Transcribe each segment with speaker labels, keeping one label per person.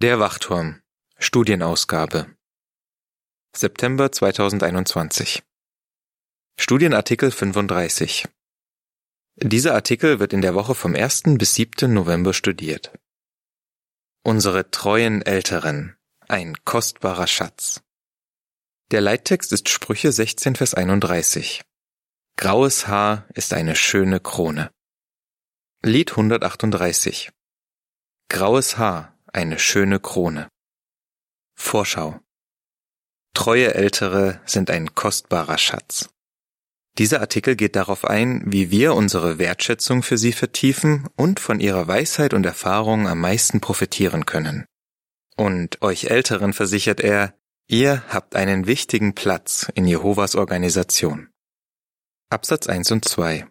Speaker 1: Der Wachturm Studienausgabe September 2021 Studienartikel 35 Dieser Artikel wird in der Woche vom 1. bis 7. November studiert. Unsere treuen Älteren ein kostbarer Schatz. Der Leittext ist Sprüche 16 Vers 31. Graues Haar ist eine schöne Krone. Lied 138 Graues Haar eine schöne Krone. Vorschau. Treue Ältere sind ein kostbarer Schatz. Dieser Artikel geht darauf ein, wie wir unsere Wertschätzung für sie vertiefen und von ihrer Weisheit und Erfahrung am meisten profitieren können. Und euch Älteren versichert er, ihr habt einen wichtigen Platz in Jehovas Organisation. Absatz 1 und 2.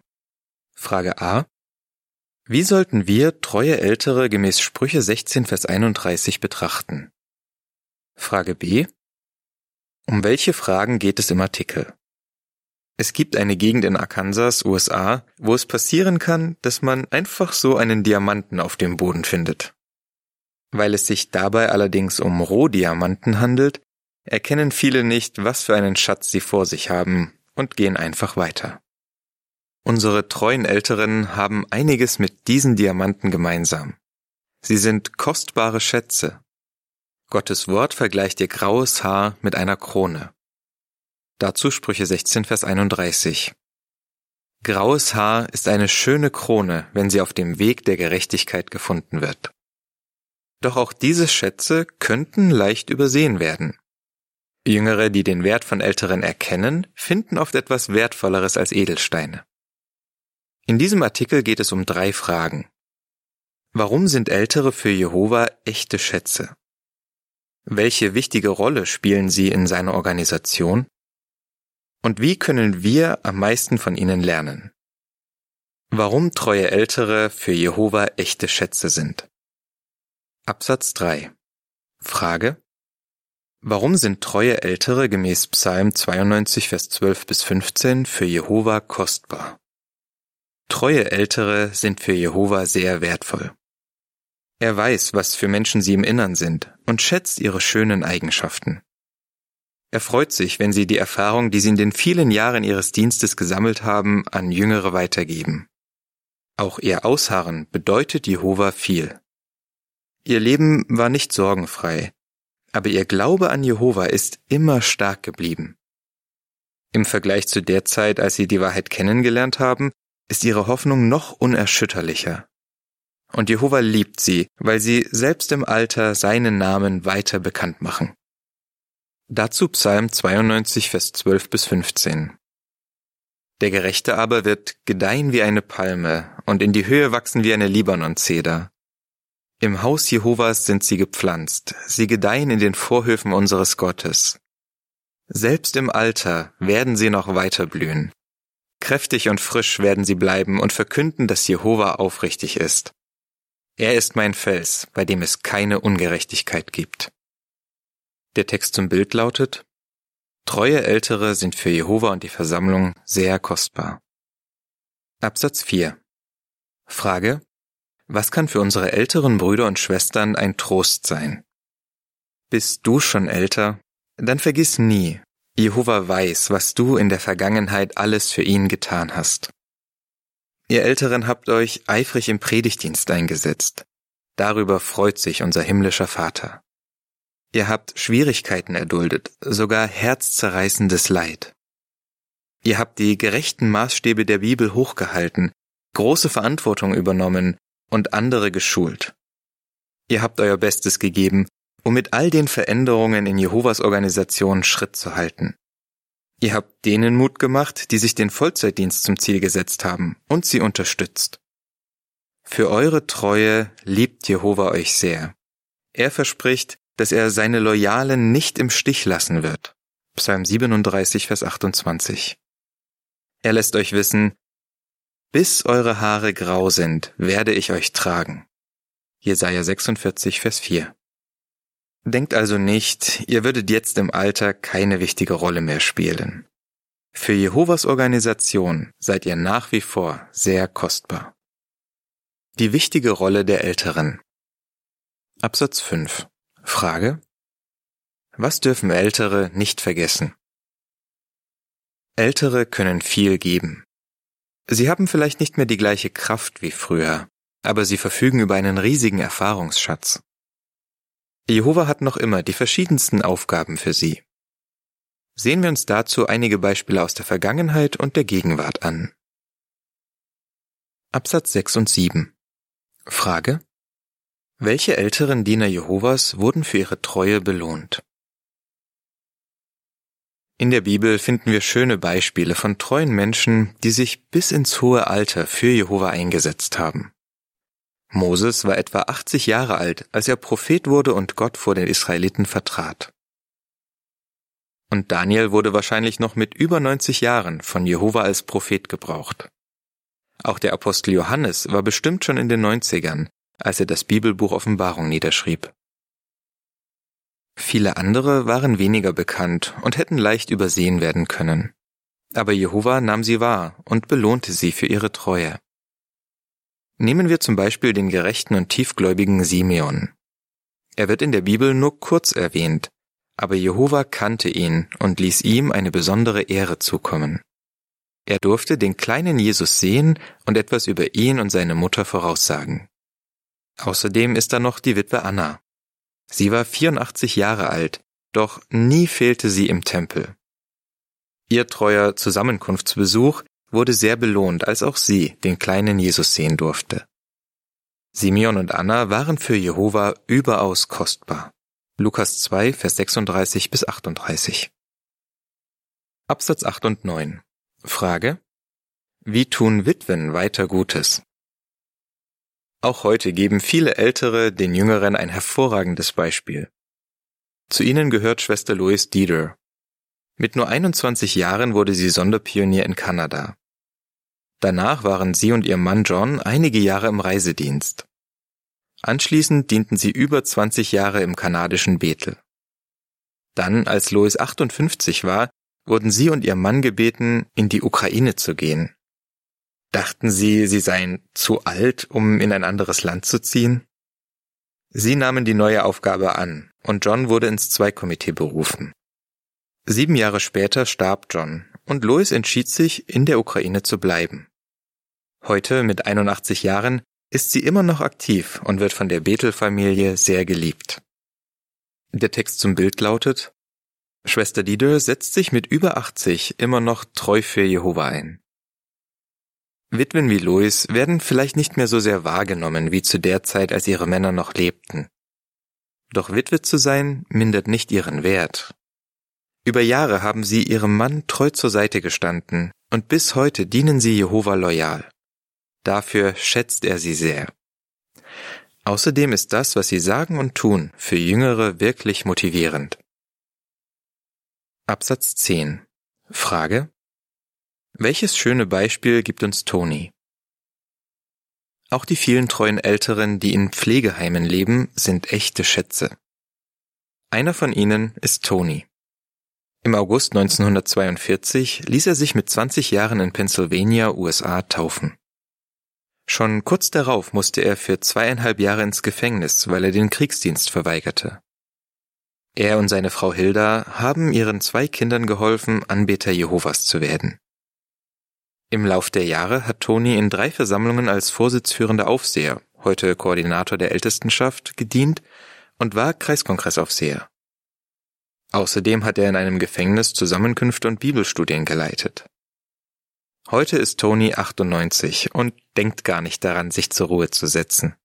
Speaker 1: Frage A. Wie sollten wir treue Ältere gemäß Sprüche 16 Vers 31 betrachten? Frage B. Um welche Fragen geht es im Artikel? Es gibt eine Gegend in Arkansas, USA, wo es passieren kann, dass man einfach so einen Diamanten auf dem Boden findet. Weil es sich dabei allerdings um Rohdiamanten handelt, erkennen viele nicht, was für einen Schatz sie vor sich haben und gehen einfach weiter. Unsere treuen Älteren haben einiges mit diesen Diamanten gemeinsam. Sie sind kostbare Schätze. Gottes Wort vergleicht ihr graues Haar mit einer Krone. Dazu Sprüche 16, Vers 31. Graues Haar ist eine schöne Krone, wenn sie auf dem Weg der Gerechtigkeit gefunden wird. Doch auch diese Schätze könnten leicht übersehen werden. Jüngere, die den Wert von Älteren erkennen, finden oft etwas Wertvolleres als Edelsteine. In diesem Artikel geht es um drei Fragen. Warum sind Ältere für Jehova echte Schätze? Welche wichtige Rolle spielen sie in seiner Organisation? Und wie können wir am meisten von ihnen lernen? Warum treue Ältere für Jehova echte Schätze sind? Absatz 3 Frage Warum sind treue Ältere gemäß Psalm 92 Vers 12 bis 15 für Jehova kostbar? Treue Ältere sind für Jehova sehr wertvoll. Er weiß, was für Menschen sie im Innern sind und schätzt ihre schönen Eigenschaften. Er freut sich, wenn sie die Erfahrung, die sie in den vielen Jahren ihres Dienstes gesammelt haben, an Jüngere weitergeben. Auch ihr Ausharren bedeutet Jehova viel. Ihr Leben war nicht sorgenfrei, aber ihr Glaube an Jehova ist immer stark geblieben. Im Vergleich zu der Zeit, als sie die Wahrheit kennengelernt haben, ist ihre Hoffnung noch unerschütterlicher. Und Jehova liebt sie, weil sie selbst im Alter seinen Namen weiter bekannt machen. Dazu Psalm 92, Vers 12 bis 15. Der Gerechte aber wird gedeihen wie eine Palme und in die Höhe wachsen wie eine Libanon-Zeder. Im Haus Jehovas sind sie gepflanzt, sie gedeihen in den Vorhöfen unseres Gottes. Selbst im Alter werden sie noch weiter blühen. Kräftig und frisch werden sie bleiben und verkünden, dass Jehova aufrichtig ist. Er ist mein Fels, bei dem es keine Ungerechtigkeit gibt. Der Text zum Bild lautet, Treue Ältere sind für Jehova und die Versammlung sehr kostbar. Absatz 4. Frage. Was kann für unsere älteren Brüder und Schwestern ein Trost sein? Bist du schon älter? Dann vergiss nie, Jehova weiß, was du in der Vergangenheit alles für ihn getan hast. Ihr Älteren habt euch eifrig im Predigtdienst eingesetzt. Darüber freut sich unser himmlischer Vater. Ihr habt Schwierigkeiten erduldet, sogar herzzerreißendes Leid. Ihr habt die gerechten Maßstäbe der Bibel hochgehalten, große Verantwortung übernommen und andere geschult. Ihr habt euer Bestes gegeben, um mit all den Veränderungen in Jehovas Organisation Schritt zu halten. Ihr habt denen Mut gemacht, die sich den Vollzeitdienst zum Ziel gesetzt haben und sie unterstützt. Für eure Treue liebt Jehova euch sehr. Er verspricht, dass er seine Loyalen nicht im Stich lassen wird. Psalm 37, Vers 28. Er lässt euch wissen, bis eure Haare grau sind, werde ich euch tragen. Jesaja 46, Vers 4. Denkt also nicht, ihr würdet jetzt im Alter keine wichtige Rolle mehr spielen. Für Jehovas Organisation seid ihr nach wie vor sehr kostbar. Die wichtige Rolle der Älteren. Absatz 5. Frage. Was dürfen Ältere nicht vergessen? Ältere können viel geben. Sie haben vielleicht nicht mehr die gleiche Kraft wie früher, aber sie verfügen über einen riesigen Erfahrungsschatz. Jehova hat noch immer die verschiedensten Aufgaben für sie. Sehen wir uns dazu einige Beispiele aus der Vergangenheit und der Gegenwart an. Absatz 6 und 7 Frage Welche älteren Diener Jehovas wurden für ihre Treue belohnt? In der Bibel finden wir schöne Beispiele von treuen Menschen, die sich bis ins hohe Alter für Jehova eingesetzt haben. Moses war etwa 80 Jahre alt, als er Prophet wurde und Gott vor den Israeliten vertrat. Und Daniel wurde wahrscheinlich noch mit über 90 Jahren von Jehova als Prophet gebraucht. Auch der Apostel Johannes war bestimmt schon in den 90ern, als er das Bibelbuch Offenbarung niederschrieb. Viele andere waren weniger bekannt und hätten leicht übersehen werden können. Aber Jehova nahm sie wahr und belohnte sie für ihre Treue. Nehmen wir zum Beispiel den gerechten und tiefgläubigen Simeon. Er wird in der Bibel nur kurz erwähnt, aber Jehova kannte ihn und ließ ihm eine besondere Ehre zukommen. Er durfte den kleinen Jesus sehen und etwas über ihn und seine Mutter voraussagen. Außerdem ist da noch die Witwe Anna. Sie war 84 Jahre alt, doch nie fehlte sie im Tempel. Ihr treuer Zusammenkunftsbesuch wurde sehr belohnt, als auch sie den kleinen Jesus sehen durfte. Simeon und Anna waren für Jehova überaus kostbar. Lukas 2, Vers 36 bis 38. Absatz 8 und 9. Frage. Wie tun Witwen weiter Gutes? Auch heute geben viele Ältere den Jüngeren ein hervorragendes Beispiel. Zu ihnen gehört Schwester Louise Dieder, mit nur 21 Jahren wurde sie Sonderpionier in Kanada. Danach waren sie und ihr Mann John einige Jahre im Reisedienst. Anschließend dienten sie über 20 Jahre im kanadischen Bethel. Dann, als Lois 58 war, wurden sie und ihr Mann gebeten, in die Ukraine zu gehen. Dachten sie, sie seien zu alt, um in ein anderes Land zu ziehen? Sie nahmen die neue Aufgabe an, und John wurde ins Zweikomitee berufen. Sieben Jahre später starb John und Lois entschied sich, in der Ukraine zu bleiben. Heute, mit 81 Jahren, ist sie immer noch aktiv und wird von der Bethel-Familie sehr geliebt. Der Text zum Bild lautet, Schwester Dieder setzt sich mit über 80 immer noch treu für Jehova ein. Witwen wie Lois werden vielleicht nicht mehr so sehr wahrgenommen wie zu der Zeit, als ihre Männer noch lebten. Doch Witwe zu sein mindert nicht ihren Wert über Jahre haben sie ihrem Mann treu zur Seite gestanden und bis heute dienen sie Jehova loyal. Dafür schätzt er sie sehr. Außerdem ist das, was sie sagen und tun, für Jüngere wirklich motivierend. Absatz 10. Frage. Welches schöne Beispiel gibt uns Toni? Auch die vielen treuen Älteren, die in Pflegeheimen leben, sind echte Schätze. Einer von ihnen ist Toni. Im August 1942 ließ er sich mit 20 Jahren in Pennsylvania, USA, taufen. Schon kurz darauf musste er für zweieinhalb Jahre ins Gefängnis, weil er den Kriegsdienst verweigerte. Er und seine Frau Hilda haben ihren zwei Kindern geholfen, Anbeter Jehovas zu werden. Im Lauf der Jahre hat Toni in drei Versammlungen als Vorsitzführender Aufseher, heute Koordinator der Ältestenschaft, gedient und war Kreiskongressaufseher. Außerdem hat er in einem Gefängnis Zusammenkünfte und Bibelstudien geleitet. Heute ist Tony 98 und denkt gar nicht daran, sich zur Ruhe zu setzen.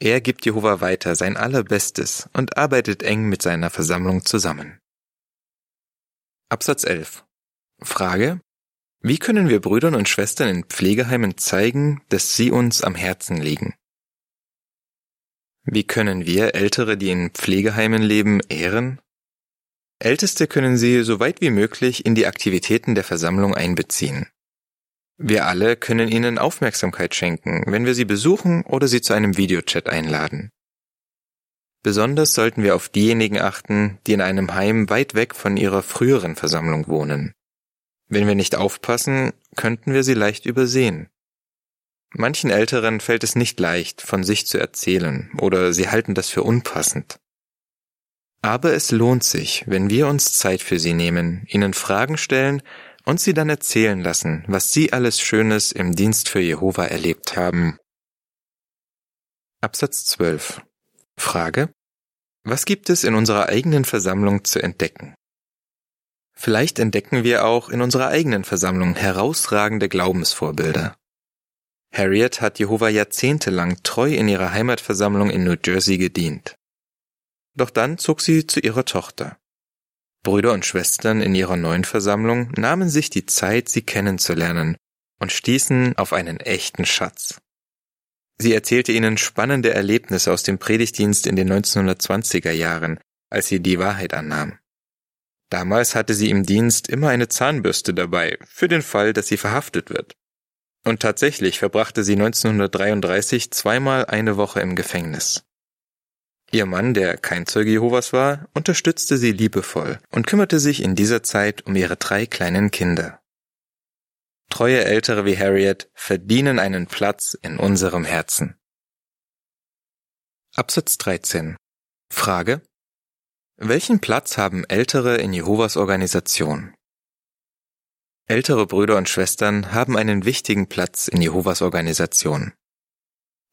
Speaker 1: Er gibt Jehova weiter sein Allerbestes und arbeitet eng mit seiner Versammlung zusammen. Absatz 11. Frage. Wie können wir Brüdern und Schwestern in Pflegeheimen zeigen, dass sie uns am Herzen liegen? Wie können wir Ältere, die in Pflegeheimen leben, ehren Älteste können Sie so weit wie möglich in die Aktivitäten der Versammlung einbeziehen. Wir alle können Ihnen Aufmerksamkeit schenken, wenn wir Sie besuchen oder Sie zu einem Videochat einladen. Besonders sollten wir auf diejenigen achten, die in einem Heim weit weg von ihrer früheren Versammlung wohnen. Wenn wir nicht aufpassen, könnten wir sie leicht übersehen. Manchen Älteren fällt es nicht leicht, von sich zu erzählen, oder sie halten das für unpassend. Aber es lohnt sich, wenn wir uns Zeit für sie nehmen, ihnen Fragen stellen und sie dann erzählen lassen, was sie alles Schönes im Dienst für Jehova erlebt haben. Absatz 12. Frage. Was gibt es in unserer eigenen Versammlung zu entdecken? Vielleicht entdecken wir auch in unserer eigenen Versammlung herausragende Glaubensvorbilder. Harriet hat Jehova jahrzehntelang treu in ihrer Heimatversammlung in New Jersey gedient. Doch dann zog sie zu ihrer Tochter. Brüder und Schwestern in ihrer neuen Versammlung nahmen sich die Zeit, sie kennenzulernen und stießen auf einen echten Schatz. Sie erzählte ihnen spannende Erlebnisse aus dem Predigtdienst in den 1920er Jahren, als sie die Wahrheit annahm. Damals hatte sie im Dienst immer eine Zahnbürste dabei, für den Fall, dass sie verhaftet wird. Und tatsächlich verbrachte sie 1933 zweimal eine Woche im Gefängnis. Ihr Mann, der kein Zeuge Jehovas war, unterstützte sie liebevoll und kümmerte sich in dieser Zeit um ihre drei kleinen Kinder. Treue Ältere wie Harriet verdienen einen Platz in unserem Herzen. Absatz 13. Frage. Welchen Platz haben Ältere in Jehovas Organisation? Ältere Brüder und Schwestern haben einen wichtigen Platz in Jehovas Organisation.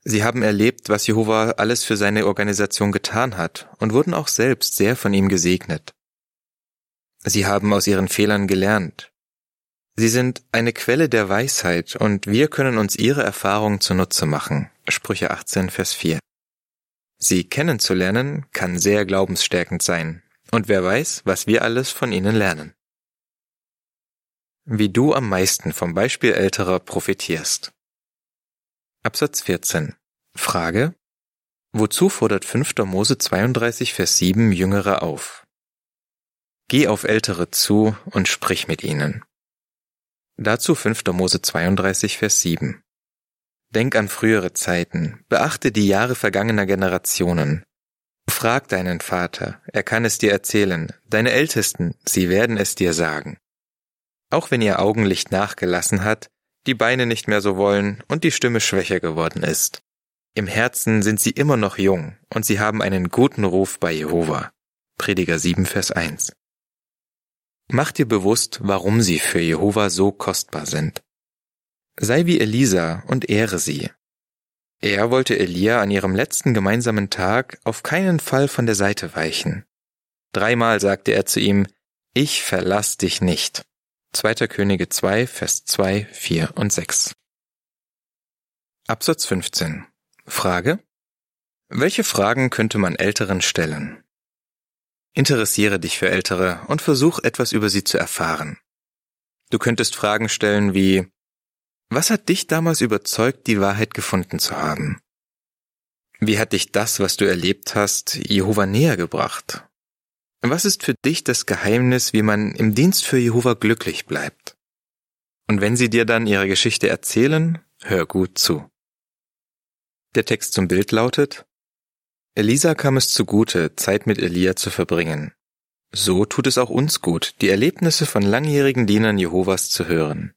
Speaker 1: Sie haben erlebt, was Jehova alles für seine Organisation getan hat und wurden auch selbst sehr von ihm gesegnet. Sie haben aus ihren Fehlern gelernt, Sie sind eine Quelle der Weisheit und wir können uns ihre Erfahrungen zunutze machen. Sprüche 18, Vers 4. Sie kennenzulernen kann sehr glaubensstärkend sein. Und wer weiß, was wir alles von ihnen lernen. Wie du am meisten vom Beispiel älterer profitierst. Absatz 14. Frage. Wozu fordert 5. Mose 32, Vers 7 Jüngere auf? Geh auf Ältere zu und sprich mit ihnen. Dazu 5. Mose 32, Vers 7. Denk an frühere Zeiten, beachte die Jahre vergangener Generationen. Frag deinen Vater, er kann es dir erzählen, deine Ältesten, sie werden es dir sagen. Auch wenn ihr Augenlicht nachgelassen hat, die Beine nicht mehr so wollen und die Stimme schwächer geworden ist. Im Herzen sind sie immer noch jung und sie haben einen guten Ruf bei Jehova. Prediger 7, Vers 1. Mach dir bewusst, warum sie für Jehova so kostbar sind. Sei wie Elisa und ehre sie. Er wollte Elia an ihrem letzten gemeinsamen Tag auf keinen Fall von der Seite weichen. Dreimal sagte er zu ihm, ich verlass dich nicht. 2. Könige 2, Vers 2, 4 und 6. Absatz 15. Frage. Welche Fragen könnte man Älteren stellen? Interessiere dich für Ältere und versuch etwas über sie zu erfahren. Du könntest Fragen stellen wie Was hat dich damals überzeugt, die Wahrheit gefunden zu haben? Wie hat dich das, was du erlebt hast, Jehova näher gebracht? Was ist für dich das Geheimnis, wie man im Dienst für Jehova glücklich bleibt? Und wenn sie dir dann ihre Geschichte erzählen, hör gut zu. Der Text zum Bild lautet Elisa kam es zugute, Zeit mit Elia zu verbringen. So tut es auch uns gut, die Erlebnisse von langjährigen Dienern Jehovas zu hören.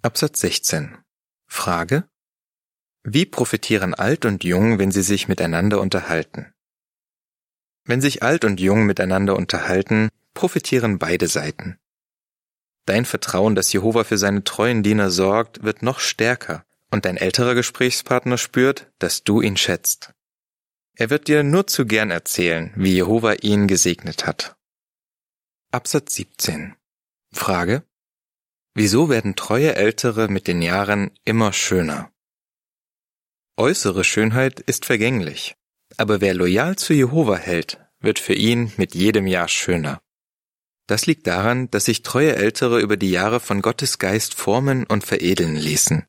Speaker 1: Absatz 16. Frage. Wie profitieren alt und jung, wenn sie sich miteinander unterhalten? Wenn sich alt und jung miteinander unterhalten, profitieren beide Seiten. Dein Vertrauen, dass Jehova für seine treuen Diener sorgt, wird noch stärker, und dein älterer Gesprächspartner spürt, dass du ihn schätzt. Er wird dir nur zu gern erzählen, wie Jehova ihn gesegnet hat. Absatz 17. Frage. Wieso werden treue Ältere mit den Jahren immer schöner? Äußere Schönheit ist vergänglich, aber wer loyal zu Jehova hält, wird für ihn mit jedem Jahr schöner. Das liegt daran, dass sich treue Ältere über die Jahre von Gottes Geist formen und veredeln ließen.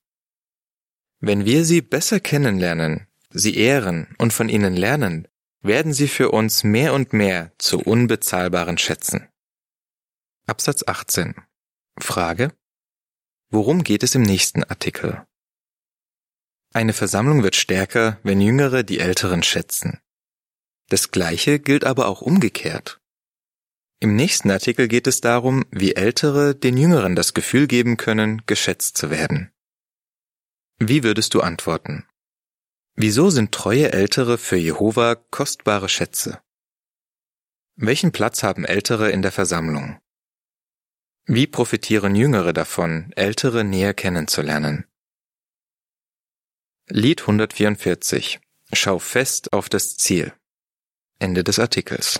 Speaker 1: Wenn wir sie besser kennenlernen, sie ehren und von ihnen lernen, werden sie für uns mehr und mehr zu unbezahlbaren Schätzen. Absatz 18. Frage. Worum geht es im nächsten Artikel? Eine Versammlung wird stärker, wenn Jüngere die Älteren schätzen. Das Gleiche gilt aber auch umgekehrt. Im nächsten Artikel geht es darum, wie Ältere den Jüngeren das Gefühl geben können, geschätzt zu werden. Wie würdest du antworten? Wieso sind treue Ältere für Jehova kostbare Schätze? Welchen Platz haben Ältere in der Versammlung? Wie profitieren Jüngere davon, Ältere näher kennenzulernen? Lied 144 Schau fest auf das Ziel. Ende des Artikels.